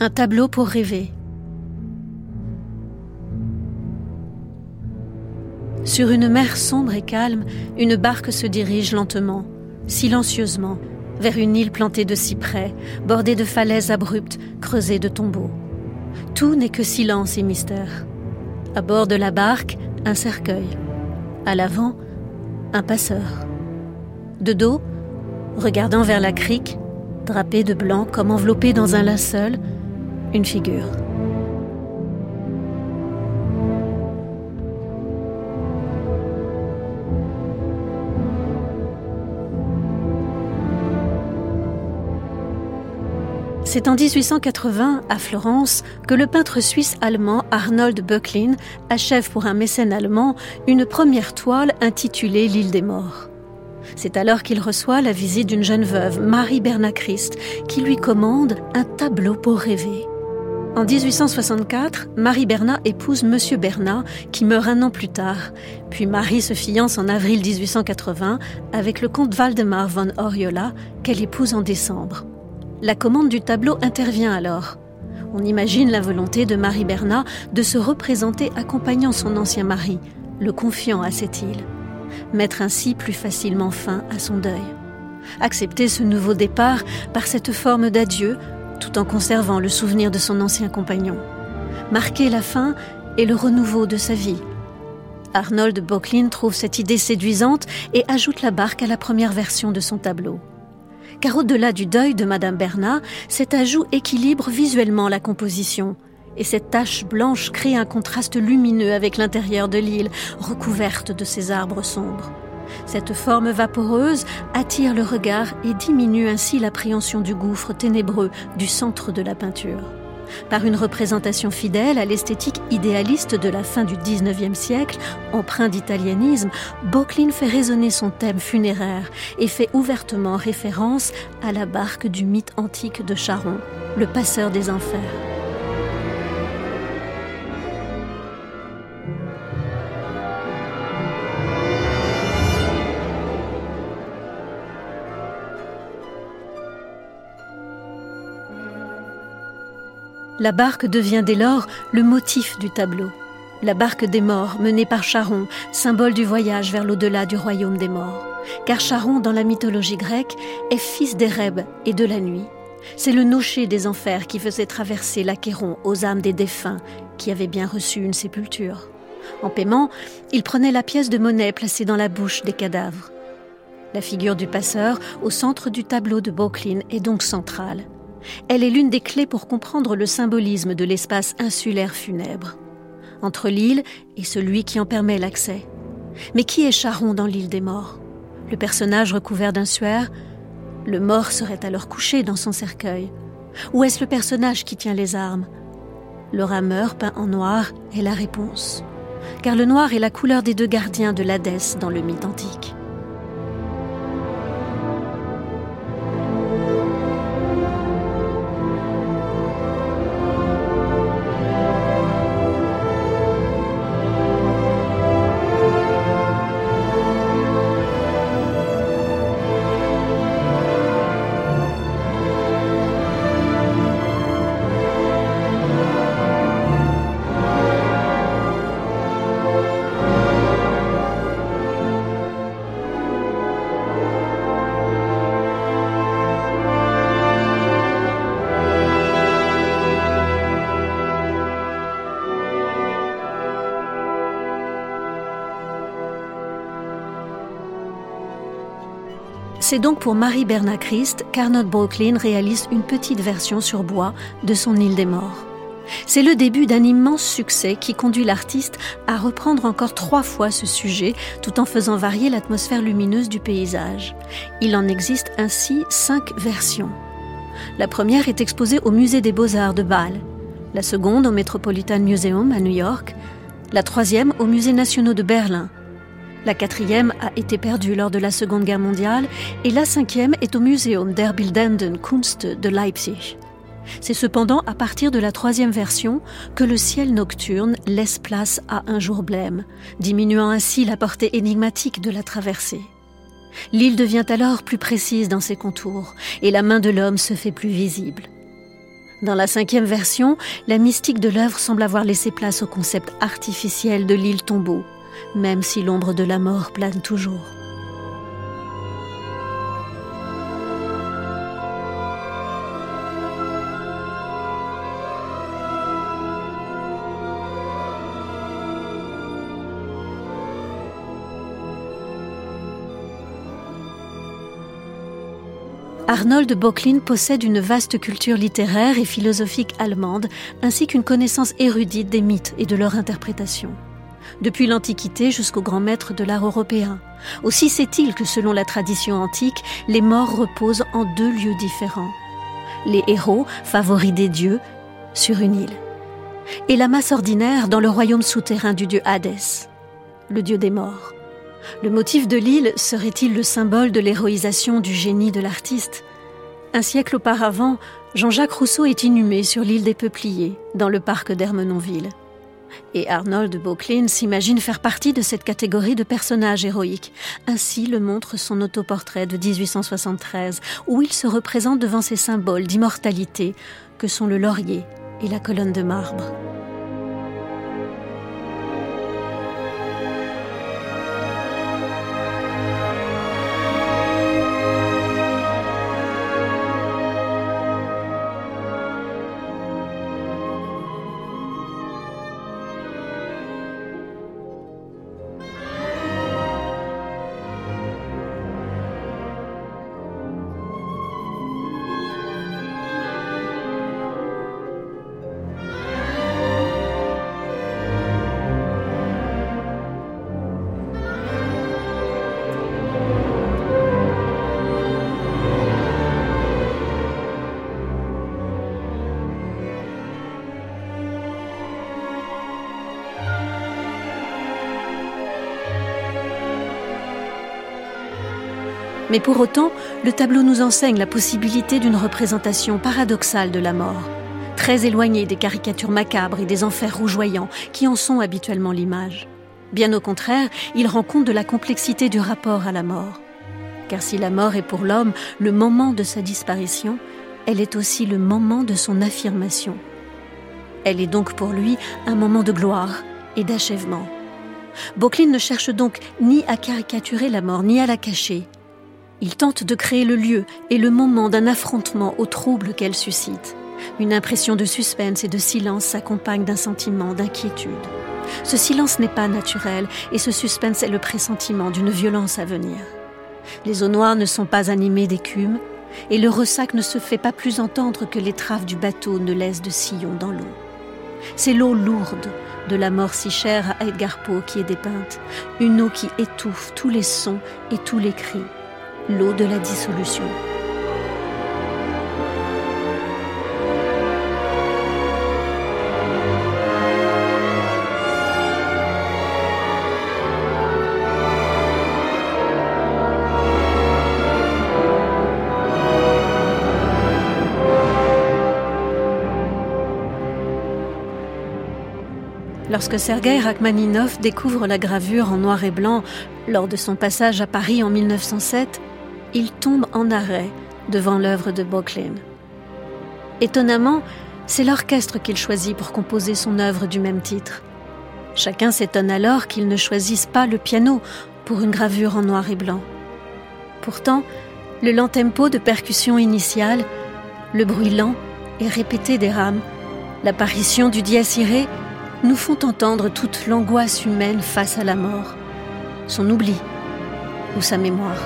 Un tableau pour rêver. Sur une mer sombre et calme, une barque se dirige lentement, silencieusement, vers une île plantée de cyprès, bordée de falaises abruptes, creusées de tombeaux. Tout n'est que silence et mystère. À bord de la barque, un cercueil. À l'avant, un passeur. De dos, regardant vers la crique, drapé de blanc comme enveloppé dans un linceul, C'est en 1880, à Florence, que le peintre suisse-allemand Arnold Böcklin achève pour un mécène allemand une première toile intitulée L'île des morts. C'est alors qu'il reçoit la visite d'une jeune veuve, Marie Bernat Christ, qui lui commande un tableau pour rêver. En 1864, Marie Bernat épouse Monsieur Bernat, qui meurt un an plus tard. Puis Marie se fiance en avril 1880 avec le comte Waldemar von Oriola, qu'elle épouse en décembre. La commande du tableau intervient alors. On imagine la volonté de Marie Bernat de se représenter accompagnant son ancien mari, le confiant à cette île. Mettre ainsi plus facilement fin à son deuil. Accepter ce nouveau départ par cette forme d'adieu tout en conservant le souvenir de son ancien compagnon. Marquer la fin et le renouveau de sa vie. Arnold Bocklin trouve cette idée séduisante et ajoute la barque à la première version de son tableau car au-delà du deuil de Madame Bernat, cet ajout équilibre visuellement la composition. Et cette tache blanche crée un contraste lumineux avec l'intérieur de l'île, recouverte de ces arbres sombres. Cette forme vaporeuse attire le regard et diminue ainsi l'appréhension du gouffre ténébreux du centre de la peinture. Par une représentation fidèle à l'esthétique idéaliste de la fin du XIXe siècle, empreint d'italianisme, Bocklin fait résonner son thème funéraire et fait ouvertement référence à la barque du mythe antique de Charon, le passeur des enfers. La barque devient dès lors le motif du tableau. La barque des morts menée par Charon, symbole du voyage vers l'au-delà du royaume des morts. Car Charon, dans la mythologie grecque, est fils d'Ereb et de la nuit. C'est le nocher des enfers qui faisait traverser l'Achéron aux âmes des défunts qui avaient bien reçu une sépulture. En paiement, il prenait la pièce de monnaie placée dans la bouche des cadavres. La figure du passeur, au centre du tableau de Bocklin, est donc centrale. Elle est l'une des clés pour comprendre le symbolisme de l'espace insulaire funèbre, entre l'île et celui qui en permet l'accès. Mais qui est Charon dans l'île des morts? Le personnage recouvert d'un suaire? Le mort serait alors couché dans son cercueil. Ou est-ce le personnage qui tient les armes? Le rameur peint en noir est la réponse. Car le noir est la couleur des deux gardiens de l'Hadès dans le mythe antique. C'est donc pour Marie Bernat Christ qu'Arnold Brooklyn réalise une petite version sur bois de son île des morts. C'est le début d'un immense succès qui conduit l'artiste à reprendre encore trois fois ce sujet tout en faisant varier l'atmosphère lumineuse du paysage. Il en existe ainsi cinq versions. La première est exposée au Musée des Beaux-Arts de Bâle, la seconde au Metropolitan Museum à New York, la troisième au Musée national de Berlin, la quatrième a été perdue lors de la Seconde Guerre mondiale et la cinquième est au Muséum der Bildenden Kunst de Leipzig. C'est cependant à partir de la troisième version que le ciel nocturne laisse place à un jour blême, diminuant ainsi la portée énigmatique de la traversée. L'île devient alors plus précise dans ses contours et la main de l'homme se fait plus visible. Dans la cinquième version, la mystique de l'œuvre semble avoir laissé place au concept artificiel de l'île tombeau, même si l'ombre de la mort plane toujours. Arnold Bocklin possède une vaste culture littéraire et philosophique allemande, ainsi qu'une connaissance érudite des mythes et de leur interprétation. Depuis l'Antiquité jusqu'au grand maître de l'art européen. Aussi sait-il que selon la tradition antique, les morts reposent en deux lieux différents. Les héros, favoris des dieux, sur une île. Et la masse ordinaire dans le royaume souterrain du dieu Hadès, le dieu des morts. Le motif de l'île serait-il le symbole de l'héroïsation du génie de l'artiste? Un siècle auparavant, Jean-Jacques Rousseau est inhumé sur l'île des Peupliers, dans le parc d'Ermenonville. Et Arnold Bauclin s'imagine faire partie de cette catégorie de personnages héroïques. Ainsi le montre son autoportrait de 1873, où il se représente devant ces symboles d'immortalité que sont le laurier et la colonne de marbre. Mais pour autant, le tableau nous enseigne la possibilité d'une représentation paradoxale de la mort, très éloignée des caricatures macabres et des enfers rougeoyants qui en sont habituellement l'image. Bien au contraire, il rend compte de la complexité du rapport à la mort. Car si la mort est pour l'homme le moment de sa disparition, elle est aussi le moment de son affirmation. Elle est donc pour lui un moment de gloire et d'achèvement. Bocklin ne cherche donc ni à caricaturer la mort, ni à la cacher. Il tente de créer le lieu et le moment d'un affrontement au trouble qu'elle suscite. Une impression de suspense et de silence s'accompagne d'un sentiment d'inquiétude. Ce silence n'est pas naturel et ce suspense est le pressentiment d'une violence à venir. Les eaux noires ne sont pas animées d'écume et le ressac ne se fait pas plus entendre que les traves du bateau ne laissent de sillon dans l'eau. C'est l'eau lourde de la mort si chère à Edgar Poe qui est dépeinte, une eau qui étouffe tous les sons et tous les cris l'eau de la dissolution. Lorsque Sergei Rachmaninov découvre la gravure en noir et blanc lors de son passage à Paris en 1907, il tombe en arrêt devant l'œuvre de Bocklin. Étonnamment, c'est l'orchestre qu'il choisit pour composer son œuvre du même titre. Chacun s'étonne alors qu'il ne choisisse pas le piano pour une gravure en noir et blanc. Pourtant, le lent tempo de percussion initiale, le bruit lent et répété des rames, l'apparition du dies nous font entendre toute l'angoisse humaine face à la mort, son oubli ou sa mémoire.